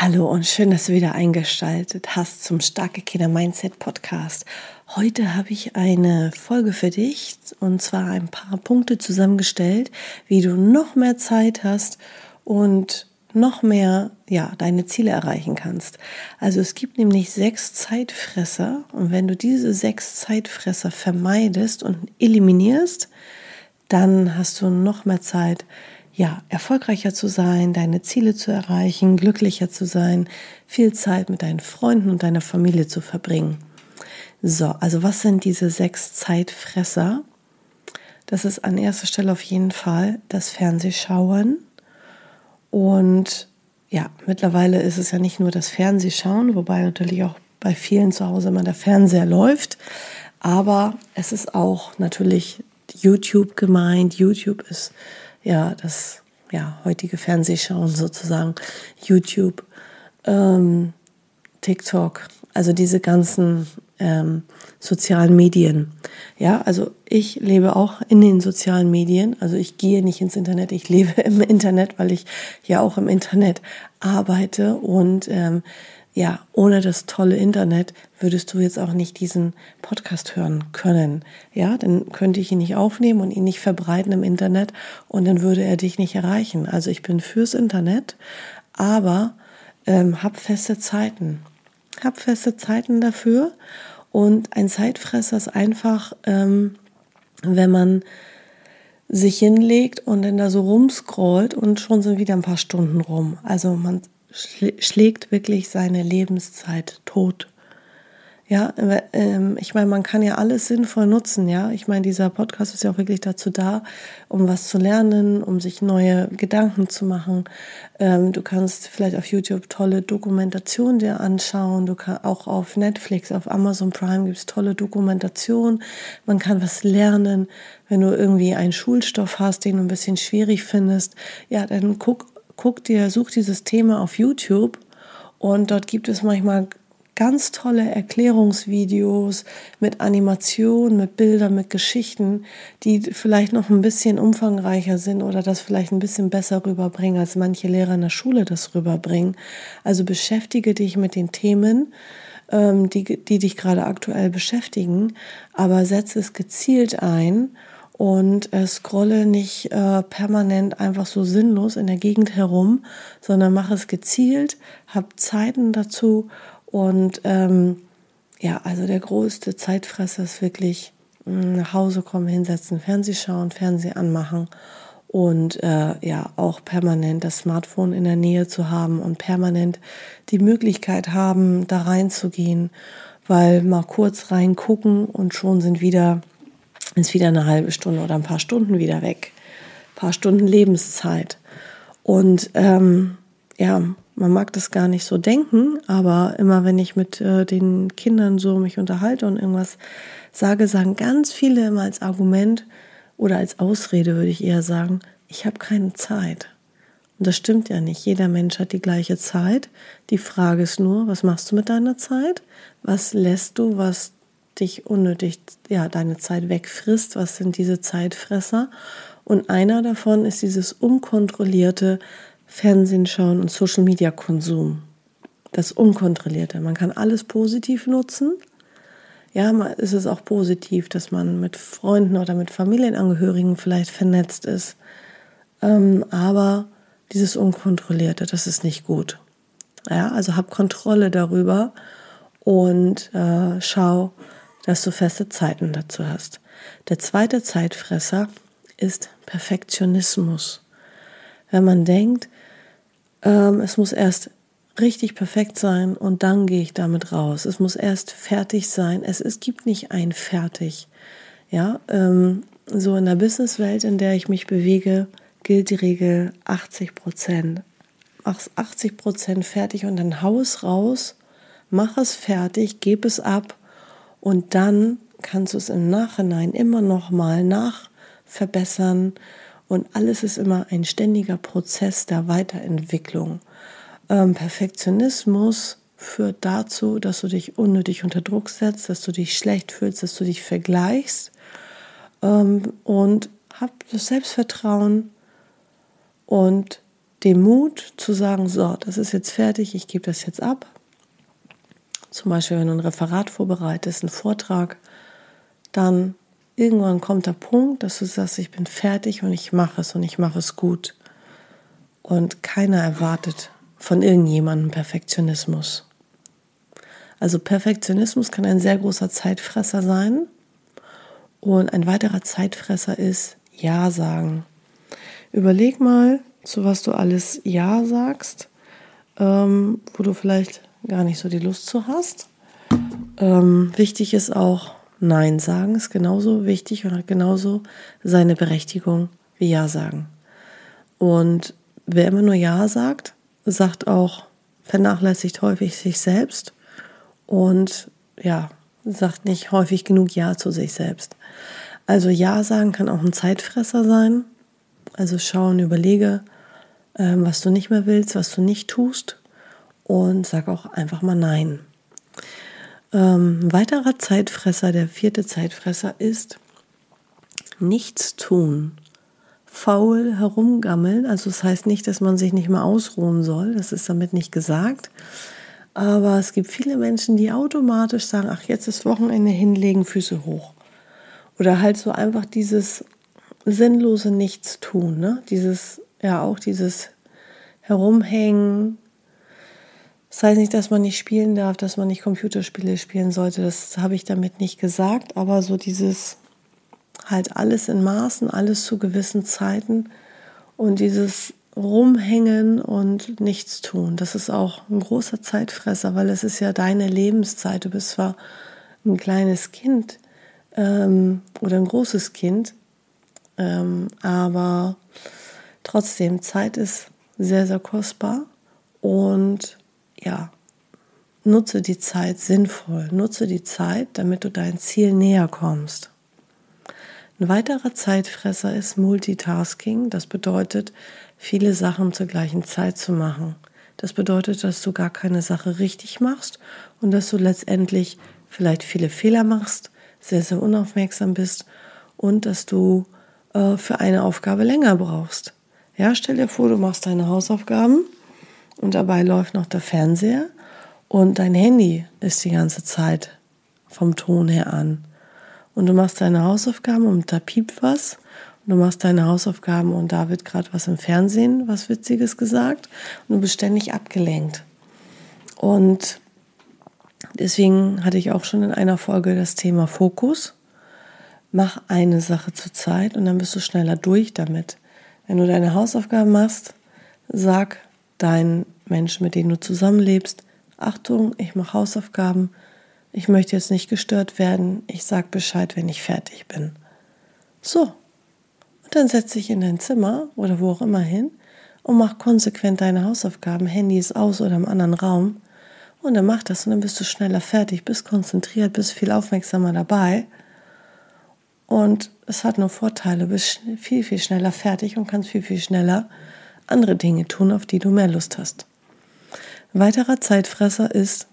Hallo und schön, dass du wieder eingeschaltet hast zum Starke Kinder Mindset Podcast. Heute habe ich eine Folge für dich und zwar ein paar Punkte zusammengestellt, wie du noch mehr Zeit hast und noch mehr, ja, deine Ziele erreichen kannst. Also es gibt nämlich sechs Zeitfresser und wenn du diese sechs Zeitfresser vermeidest und eliminierst, dann hast du noch mehr Zeit, ja, erfolgreicher zu sein, deine Ziele zu erreichen, glücklicher zu sein, viel Zeit mit deinen Freunden und deiner Familie zu verbringen. So, also was sind diese sechs Zeitfresser? Das ist an erster Stelle auf jeden Fall das Fernsehschauen. Und ja, mittlerweile ist es ja nicht nur das Fernsehschauen, wobei natürlich auch bei vielen zu Hause immer der Fernseher läuft. Aber es ist auch natürlich YouTube gemeint. YouTube ist ja, das ja, heutige Fernsehschauen sozusagen, YouTube, ähm, TikTok, also diese ganzen ähm, sozialen Medien. Ja, also ich lebe auch in den sozialen Medien. Also ich gehe nicht ins Internet, ich lebe im Internet, weil ich ja auch im Internet arbeite und ähm, ja, ohne das tolle Internet würdest du jetzt auch nicht diesen Podcast hören können. Ja, dann könnte ich ihn nicht aufnehmen und ihn nicht verbreiten im Internet und dann würde er dich nicht erreichen. Also ich bin fürs Internet, aber ähm, hab feste Zeiten. Hab feste Zeiten dafür und ein Zeitfresser ist einfach, ähm, wenn man sich hinlegt und dann da so rumscrollt und schon sind wieder ein paar Stunden rum. Also man schlägt wirklich seine Lebenszeit tot. Ja, ähm, ich meine, man kann ja alles sinnvoll nutzen, ja. Ich meine, dieser Podcast ist ja auch wirklich dazu da, um was zu lernen, um sich neue Gedanken zu machen. Ähm, du kannst vielleicht auf YouTube tolle Dokumentationen dir anschauen. Du kannst auch auf Netflix, auf Amazon Prime gibt es tolle Dokumentationen. Man kann was lernen. Wenn du irgendwie einen Schulstoff hast, den du ein bisschen schwierig findest, ja, dann guck guck dir, such dieses Thema auf YouTube und dort gibt es manchmal ganz tolle Erklärungsvideos mit Animationen, mit Bildern, mit Geschichten, die vielleicht noch ein bisschen umfangreicher sind oder das vielleicht ein bisschen besser rüberbringen, als manche Lehrer in der Schule das rüberbringen. Also beschäftige dich mit den Themen, ähm, die, die dich gerade aktuell beschäftigen, aber setze es gezielt ein und äh, scrolle nicht äh, permanent einfach so sinnlos in der Gegend herum, sondern mache es gezielt, hab Zeiten dazu und ähm, ja, also der größte Zeitfresser ist wirklich hm, nach Hause kommen, hinsetzen, Fernseh schauen, Fernseh anmachen und äh, ja auch permanent das Smartphone in der Nähe zu haben und permanent die Möglichkeit haben, da reinzugehen, weil mal kurz reingucken und schon sind wieder ist wieder eine halbe Stunde oder ein paar Stunden wieder weg. Ein paar Stunden Lebenszeit. Und ähm, ja, man mag das gar nicht so denken, aber immer wenn ich mit äh, den Kindern so mich unterhalte und irgendwas sage, sagen ganz viele immer als Argument oder als Ausrede, würde ich eher sagen, ich habe keine Zeit. Und das stimmt ja nicht. Jeder Mensch hat die gleiche Zeit. Die Frage ist nur, was machst du mit deiner Zeit? Was lässt du, was dich unnötig, ja, deine Zeit wegfrisst. Was sind diese Zeitfresser? Und einer davon ist dieses unkontrollierte Fernsehen schauen und Social Media Konsum. Das unkontrollierte. Man kann alles positiv nutzen. Ja, ist es auch positiv, dass man mit Freunden oder mit Familienangehörigen vielleicht vernetzt ist. Ähm, aber dieses Unkontrollierte, das ist nicht gut. Ja, also hab Kontrolle darüber und äh, schau, dass du feste Zeiten dazu hast. Der zweite Zeitfresser ist Perfektionismus. Wenn man denkt, ähm, es muss erst richtig perfekt sein und dann gehe ich damit raus. Es muss erst fertig sein. Es, es gibt nicht ein fertig. Ja, ähm, so in der Businesswelt, in der ich mich bewege, gilt die Regel 80 Prozent. Mach 80 Prozent fertig und dann Haus raus, mach es fertig, gib es ab und dann kannst du es im Nachhinein immer noch mal nachverbessern. Und alles ist immer ein ständiger Prozess der Weiterentwicklung. Ähm, Perfektionismus führt dazu, dass du dich unnötig unter Druck setzt, dass du dich schlecht fühlst, dass du dich vergleichst. Ähm, und hab das Selbstvertrauen und den Mut zu sagen, so, das ist jetzt fertig, ich gebe das jetzt ab. Zum Beispiel, wenn du ein Referat vorbereitest, einen Vortrag, dann irgendwann kommt der Punkt, dass du sagst, ich bin fertig und ich mache es und ich mache es gut. Und keiner erwartet von irgendjemandem Perfektionismus. Also Perfektionismus kann ein sehr großer Zeitfresser sein. Und ein weiterer Zeitfresser ist Ja sagen. Überleg mal, zu was du alles Ja sagst, ähm, wo du vielleicht gar nicht so die Lust zu hast. Ähm, wichtig ist auch Nein sagen, ist genauso wichtig und hat genauso seine Berechtigung wie Ja sagen. Und wer immer nur Ja sagt, sagt auch, vernachlässigt häufig sich selbst und ja, sagt nicht häufig genug Ja zu sich selbst. Also Ja sagen kann auch ein Zeitfresser sein. Also schau und überlege, ähm, was du nicht mehr willst, was du nicht tust und sag auch einfach mal Nein. Ähm, ein weiterer Zeitfresser, der vierte Zeitfresser ist nichts tun. Faul herumgammeln, also das heißt nicht, dass man sich nicht mehr ausruhen soll, das ist damit nicht gesagt. Aber es gibt viele Menschen, die automatisch sagen, ach, jetzt ist Wochenende hinlegen, Füße hoch. Oder halt so einfach dieses sinnlose Nichtstun, ne? Dieses, ja auch dieses Herumhängen. Das heißt nicht, dass man nicht spielen darf, dass man nicht Computerspiele spielen sollte. Das habe ich damit nicht gesagt. Aber so dieses halt alles in Maßen, alles zu gewissen Zeiten und dieses rumhängen und nichts tun. Das ist auch ein großer Zeitfresser, weil es ist ja deine Lebenszeit. Du bist zwar ein kleines Kind ähm, oder ein großes Kind, ähm, aber trotzdem, Zeit ist sehr, sehr kostbar und ja, nutze die Zeit sinnvoll, nutze die Zeit, damit du dein Ziel näher kommst. Ein weiterer Zeitfresser ist Multitasking. Das bedeutet, viele Sachen zur gleichen Zeit zu machen. Das bedeutet, dass du gar keine Sache richtig machst und dass du letztendlich vielleicht viele Fehler machst, sehr, sehr unaufmerksam bist und dass du äh, für eine Aufgabe länger brauchst. Ja, stell dir vor, du machst deine Hausaufgaben und dabei läuft noch der Fernseher und dein Handy ist die ganze Zeit vom Ton her an. Und du machst deine Hausaufgaben und da piept was du machst deine Hausaufgaben und da wird gerade was im Fernsehen, was Witziges gesagt und du bist ständig abgelenkt. Und deswegen hatte ich auch schon in einer Folge das Thema Fokus. Mach eine Sache zur Zeit und dann bist du schneller durch damit. Wenn du deine Hausaufgaben machst, sag deinen Menschen, mit denen du zusammenlebst, Achtung, ich mache Hausaufgaben, ich möchte jetzt nicht gestört werden, ich sag Bescheid, wenn ich fertig bin. So, und dann setz dich in dein Zimmer oder wo auch immer hin und mach konsequent deine Hausaufgaben. Handy ist aus oder im anderen Raum. Und dann mach das und dann bist du schneller fertig, bist konzentriert, bist viel aufmerksamer dabei. Und es hat nur Vorteile, bist viel, viel schneller fertig und kannst viel, viel schneller andere Dinge tun, auf die du mehr Lust hast. Weiterer Zeitfresser ist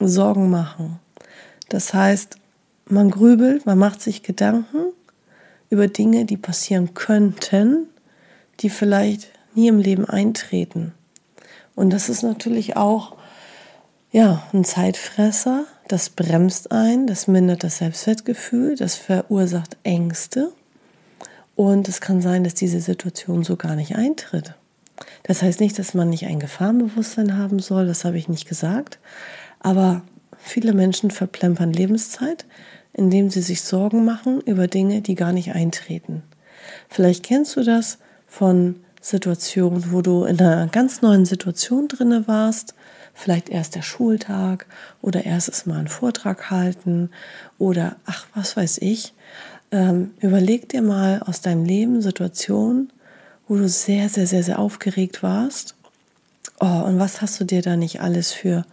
Sorgen machen. Das heißt, man grübelt, man macht sich Gedanken über Dinge, die passieren könnten, die vielleicht nie im Leben eintreten. Und das ist natürlich auch ja, ein Zeitfresser, das bremst ein, das mindert das Selbstwertgefühl, das verursacht Ängste. Und es kann sein, dass diese Situation so gar nicht eintritt. Das heißt nicht, dass man nicht ein Gefahrenbewusstsein haben soll, das habe ich nicht gesagt. Aber viele Menschen verplempern Lebenszeit, indem sie sich Sorgen machen über Dinge, die gar nicht eintreten. Vielleicht kennst du das von Situationen, wo du in einer ganz neuen Situation drinne warst, vielleicht erst der Schultag oder erstes Mal einen Vortrag halten oder ach, was weiß ich. Ähm, überleg dir mal aus deinem Leben Situationen, wo du sehr, sehr, sehr, sehr aufgeregt warst. Oh, und was hast du dir da nicht alles für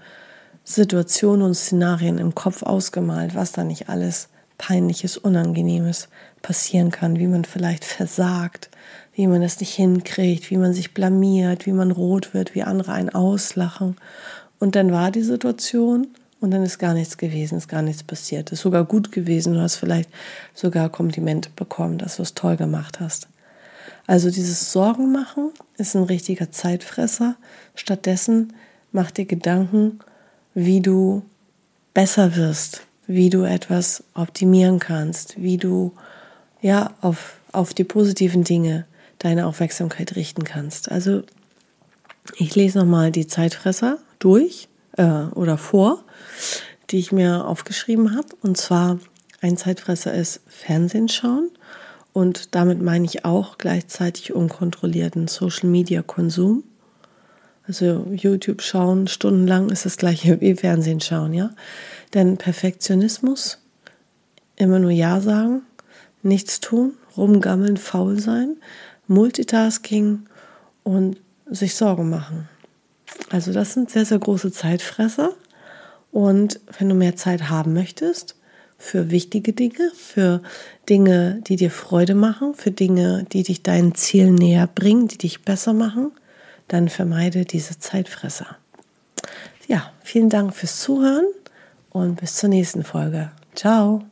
Situationen und Szenarien im Kopf ausgemalt, was da nicht alles peinliches, unangenehmes passieren kann, wie man vielleicht versagt, wie man es nicht hinkriegt, wie man sich blamiert, wie man rot wird, wie andere einen auslachen. Und dann war die Situation und dann ist gar nichts gewesen, ist gar nichts passiert. Ist sogar gut gewesen, du hast vielleicht sogar Kompliment bekommen, dass du es toll gemacht hast. Also dieses Sorgen machen ist ein richtiger Zeitfresser. Stattdessen mach dir Gedanken, wie du besser wirst, wie du etwas optimieren kannst, wie du ja auf, auf die positiven Dinge deine Aufmerksamkeit richten kannst. Also ich lese nochmal die Zeitfresser durch äh, oder vor, die ich mir aufgeschrieben habe. Und zwar ein Zeitfresser ist Fernsehen schauen. Und damit meine ich auch gleichzeitig unkontrollierten Social-Media-Konsum. Also YouTube schauen stundenlang ist das gleiche wie Fernsehen schauen, ja. Denn Perfektionismus, immer nur Ja sagen, nichts tun, rumgammeln, faul sein, Multitasking und sich Sorgen machen. Also das sind sehr, sehr große Zeitfresser. Und wenn du mehr Zeit haben möchtest, für wichtige Dinge, für Dinge, die dir Freude machen, für Dinge, die dich deinen Zielen näher bringen, die dich besser machen, dann vermeide diese Zeitfresser. Ja, vielen Dank fürs Zuhören und bis zur nächsten Folge. Ciao.